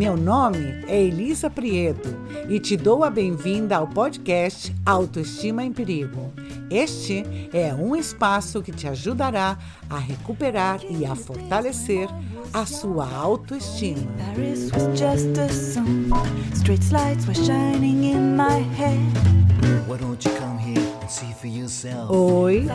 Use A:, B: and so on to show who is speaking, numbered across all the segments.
A: Meu nome é Elisa Prieto e te dou a bem-vinda ao podcast Autoestima em Perigo. Este é um espaço que te ajudará a recuperar e a fortalecer a sua autoestima. Oi,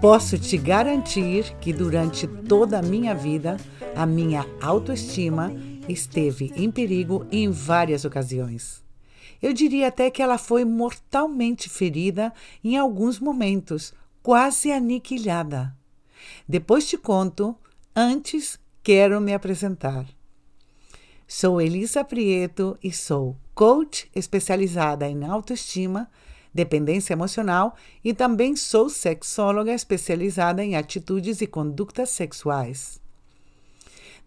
A: posso te garantir que durante toda a minha vida a minha autoestima esteve em perigo em várias ocasiões. Eu diria até que ela foi mortalmente ferida em alguns momentos, quase aniquilada. Depois te conto, antes quero me apresentar. Sou Elisa Prieto e sou coach especializada em autoestima, dependência emocional e também sou sexóloga especializada em atitudes e condutas sexuais.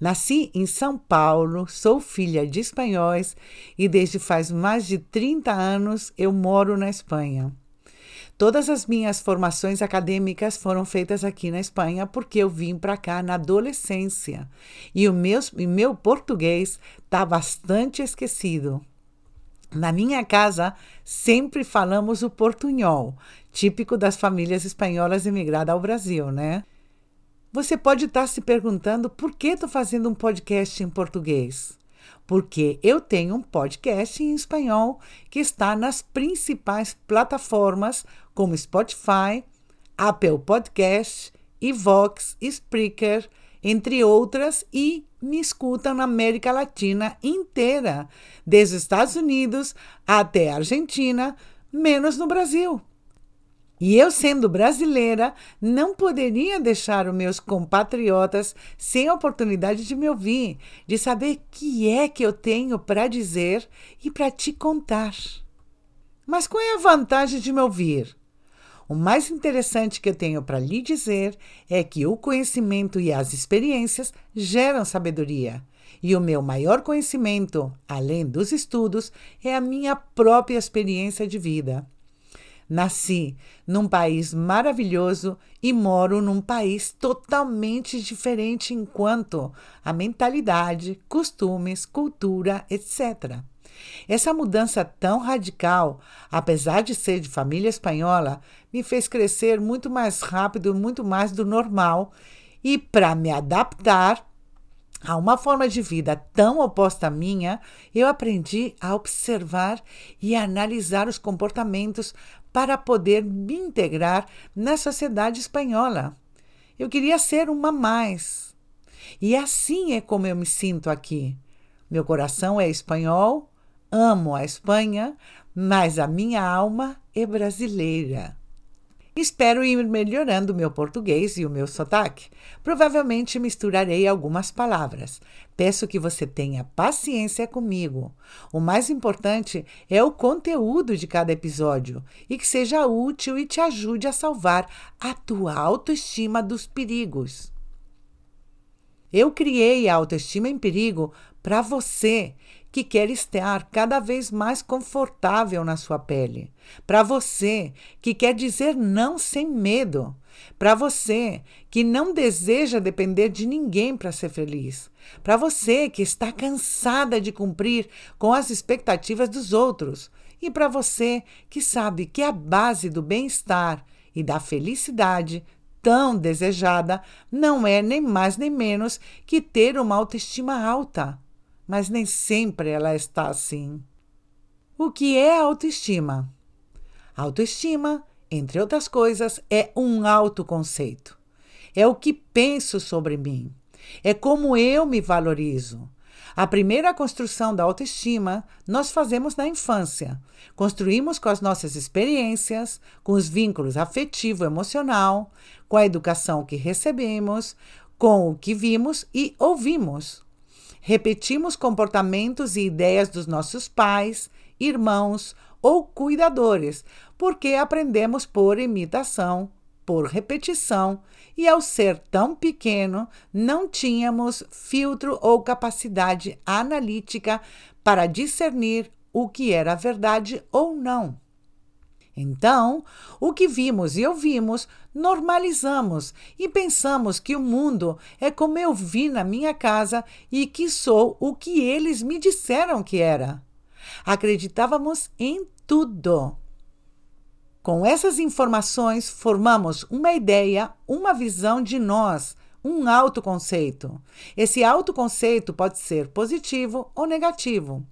A: Nasci em São Paulo, sou filha de espanhóis e desde faz mais de 30 anos eu moro na Espanha. Todas as minhas formações acadêmicas foram feitas aqui na Espanha porque eu vim para cá na adolescência e o meu, o meu português está bastante esquecido. Na minha casa, sempre falamos o portunhol, típico das famílias espanholas imigradas ao Brasil, né? Você pode estar se perguntando por que estou fazendo um podcast em português. Porque eu tenho um podcast em espanhol que está nas principais plataformas como Spotify, Apple Podcast, Vox, Spreaker, entre outras, e me escutam na América Latina inteira, desde os Estados Unidos até a Argentina, menos no Brasil. E eu, sendo brasileira, não poderia deixar os meus compatriotas sem a oportunidade de me ouvir, de saber o que é que eu tenho para dizer e para te contar. Mas qual é a vantagem de me ouvir? O mais interessante que eu tenho para lhe dizer é que o conhecimento e as experiências geram sabedoria. E o meu maior conhecimento, além dos estudos, é a minha própria experiência de vida. Nasci num país maravilhoso e moro num país totalmente diferente enquanto a mentalidade, costumes, cultura, etc. Essa mudança tão radical, apesar de ser de família espanhola, me fez crescer muito mais rápido, muito mais do normal, e para me adaptar a uma forma de vida tão oposta à minha, eu aprendi a observar e analisar os comportamentos para poder me integrar na sociedade espanhola. Eu queria ser uma mais. E assim é como eu me sinto aqui. Meu coração é espanhol, amo a Espanha, mas a minha alma é brasileira. Espero ir melhorando o meu português e o meu sotaque. Provavelmente misturarei algumas palavras. Peço que você tenha paciência comigo. O mais importante é o conteúdo de cada episódio e que seja útil e te ajude a salvar a tua autoestima dos perigos. Eu criei a Autoestima em Perigo para você que quer estar cada vez mais confortável na sua pele. Para você que quer dizer não sem medo. Para você que não deseja depender de ninguém para ser feliz. Para você que está cansada de cumprir com as expectativas dos outros. E para você que sabe que a base do bem-estar e da felicidade tão desejada não é nem mais nem menos que ter uma autoestima alta mas nem sempre ela está assim. O que é autoestima? Autoestima, entre outras coisas, é um autoconceito. É o que penso sobre mim. É como eu me valorizo. A primeira construção da autoestima nós fazemos na infância. Construímos com as nossas experiências, com os vínculos afetivo, emocional, com a educação que recebemos, com o que vimos e ouvimos. Repetimos comportamentos e ideias dos nossos pais, irmãos ou cuidadores, porque aprendemos por imitação, por repetição, e ao ser tão pequeno, não tínhamos filtro ou capacidade analítica para discernir o que era verdade ou não. Então, o que vimos e ouvimos, normalizamos e pensamos que o mundo é como eu vi na minha casa e que sou o que eles me disseram que era. Acreditávamos em tudo. Com essas informações, formamos uma ideia, uma visão de nós, um autoconceito. Esse autoconceito pode ser positivo ou negativo.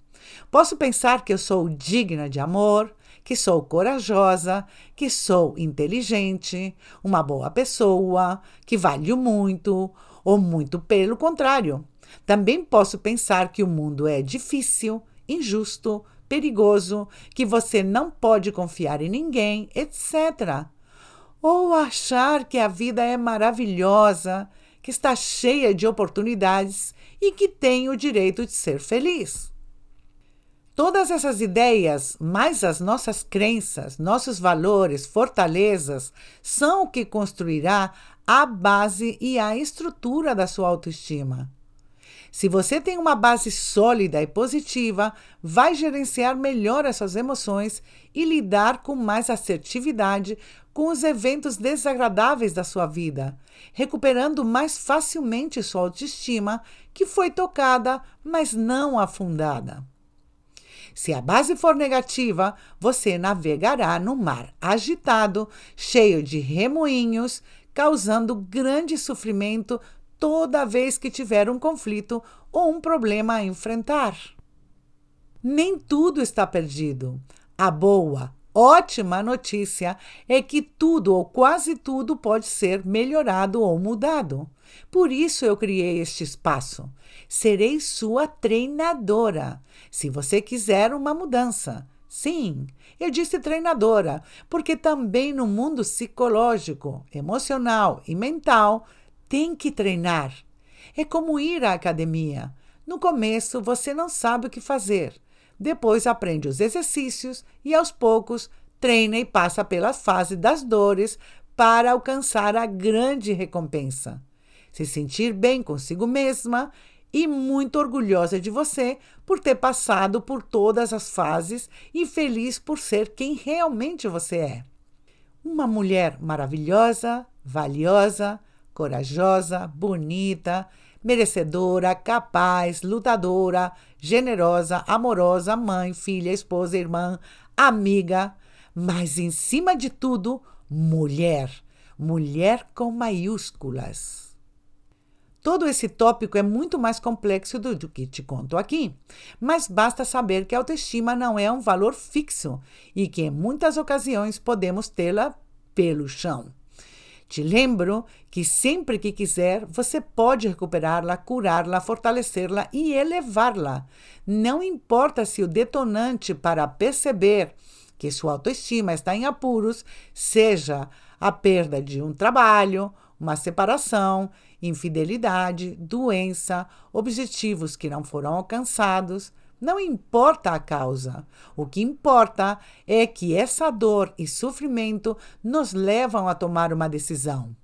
A: Posso pensar que eu sou digna de amor, que sou corajosa, que sou inteligente, uma boa pessoa, que valho muito, ou muito pelo contrário. Também posso pensar que o mundo é difícil, injusto, perigoso, que você não pode confiar em ninguém, etc. Ou achar que a vida é maravilhosa, que está cheia de oportunidades e que tem o direito de ser feliz. Todas essas ideias, mais as nossas crenças, nossos valores, fortalezas, são o que construirá a base e a estrutura da sua autoestima. Se você tem uma base sólida e positiva, vai gerenciar melhor as suas emoções e lidar com mais assertividade com os eventos desagradáveis da sua vida, recuperando mais facilmente sua autoestima, que foi tocada, mas não afundada. Se a base for negativa, você navegará no mar agitado, cheio de remoinhos, causando grande sofrimento toda vez que tiver um conflito ou um problema a enfrentar. Nem tudo está perdido. A boa, ótima notícia é que tudo ou quase tudo pode ser melhorado ou mudado. Por isso eu criei este espaço. Serei sua treinadora. Se você quiser uma mudança. Sim, eu disse treinadora, porque também no mundo psicológico, emocional e mental tem que treinar. É como ir à academia. No começo você não sabe o que fazer. Depois aprende os exercícios e aos poucos treina e passa pela fase das dores para alcançar a grande recompensa. Se sentir bem consigo mesma e muito orgulhosa de você por ter passado por todas as fases e feliz por ser quem realmente você é. Uma mulher maravilhosa, valiosa, corajosa, bonita, merecedora, capaz, lutadora, generosa, amorosa, mãe, filha, esposa, irmã, amiga, mas em cima de tudo, mulher. Mulher com maiúsculas. Todo esse tópico é muito mais complexo do, do, que te conto aqui, mas basta saber que a autoestima não é um valor fixo e que em muitas ocasiões podemos tê-la pelo chão. Te lembro que sempre que quiser, você pode recuperá-la, curá-la, fortalecê-la e elevá-la. Não importa se o detonante para perceber que sua autoestima está em apuros seja a perda de um trabalho, uma separação, infidelidade, doença, objetivos que não foram alcançados, não importa a causa. O que importa é que essa dor e sofrimento nos levam a tomar uma decisão.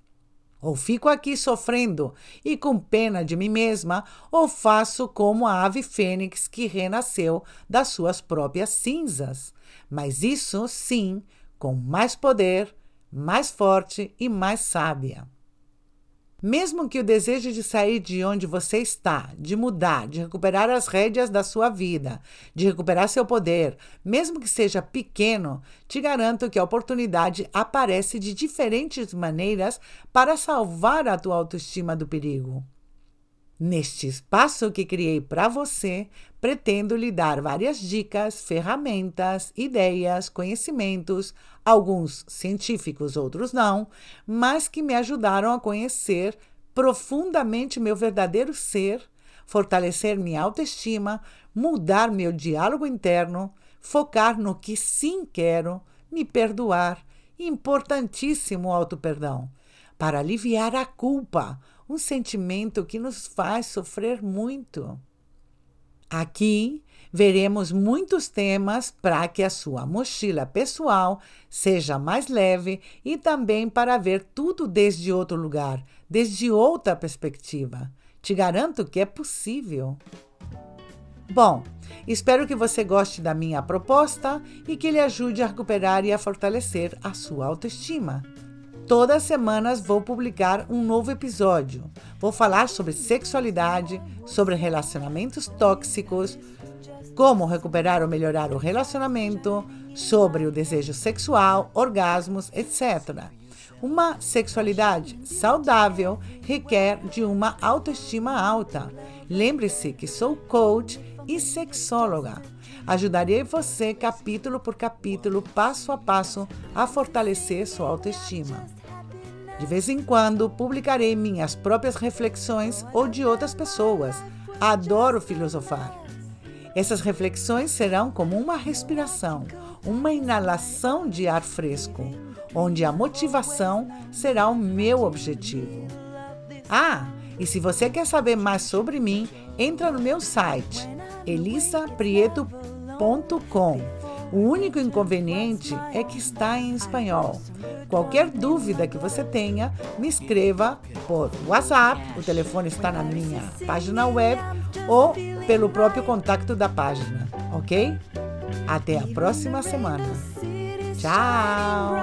A: Ou fico aqui sofrendo e com pena de mim mesma, ou faço como a ave fênix que renasceu das suas próprias cinzas. Mas isso, sim, com mais poder, mais forte e mais sábia. Mesmo que o desejo de sair de onde você está, de mudar, de recuperar as rédeas da sua vida, de recuperar seu poder, mesmo que seja pequeno, te garanto que a oportunidade aparece de diferentes maneiras para salvar a tua autoestima do perigo. Neste espaço que criei para você, pretendo lhe dar várias dicas, ferramentas, ideias, conhecimentos, alguns científicos, outros não, mas que me ajudaram a conhecer profundamente meu verdadeiro ser, fortalecer minha autoestima, mudar meu diálogo interno, focar no que sim quero, me perdoar, importantíssimo auto-perdão, para aliviar a culpa um sentimento que nos faz sofrer muito. Aqui veremos muitos temas para que a sua mochila pessoal seja mais leve e também para ver tudo desde outro lugar, desde outra perspectiva. Te garanto que é possível. Bom, espero que você goste da minha proposta e que ele ajude a recuperar e a fortalecer a sua autoestima. Todas as semanas vou publicar um novo episódio. Vou falar sobre sexualidade, sobre relacionamentos tóxicos, como recuperar ou melhorar o relacionamento, sobre o desejo sexual, orgasmos, etc. Uma sexualidade saudável requer de uma autoestima alta. Lembre-se que sou coach e sexóloga. Ajudarei você capítulo por capítulo, passo a passo, a fortalecer sua autoestima. De vez em quando publicarei minhas próprias reflexões ou de outras pessoas. Adoro filosofar. Essas reflexões serão como uma respiração, uma inalação de ar fresco, onde a motivação será o meu objetivo. Ah, e se você quer saber mais sobre mim, entra no meu site elisaprieto.com. O único inconveniente é que está em espanhol. Qualquer dúvida que você tenha, me escreva por WhatsApp, o telefone está na minha página web, ou pelo próprio contato da página, ok? Até a próxima semana. Tchau!